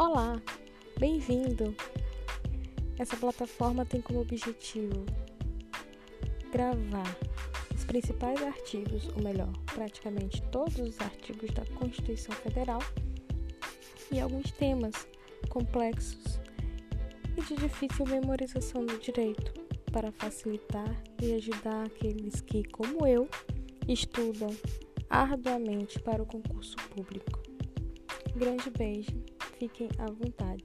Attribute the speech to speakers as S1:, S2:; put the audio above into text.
S1: Olá, bem-vindo! Essa plataforma tem como objetivo gravar os principais artigos, ou melhor, praticamente todos os artigos da Constituição Federal e alguns temas complexos e de difícil memorização do direito para facilitar e ajudar aqueles que, como eu, estudam arduamente para o concurso público. Grande beijo, fiquem à vontade.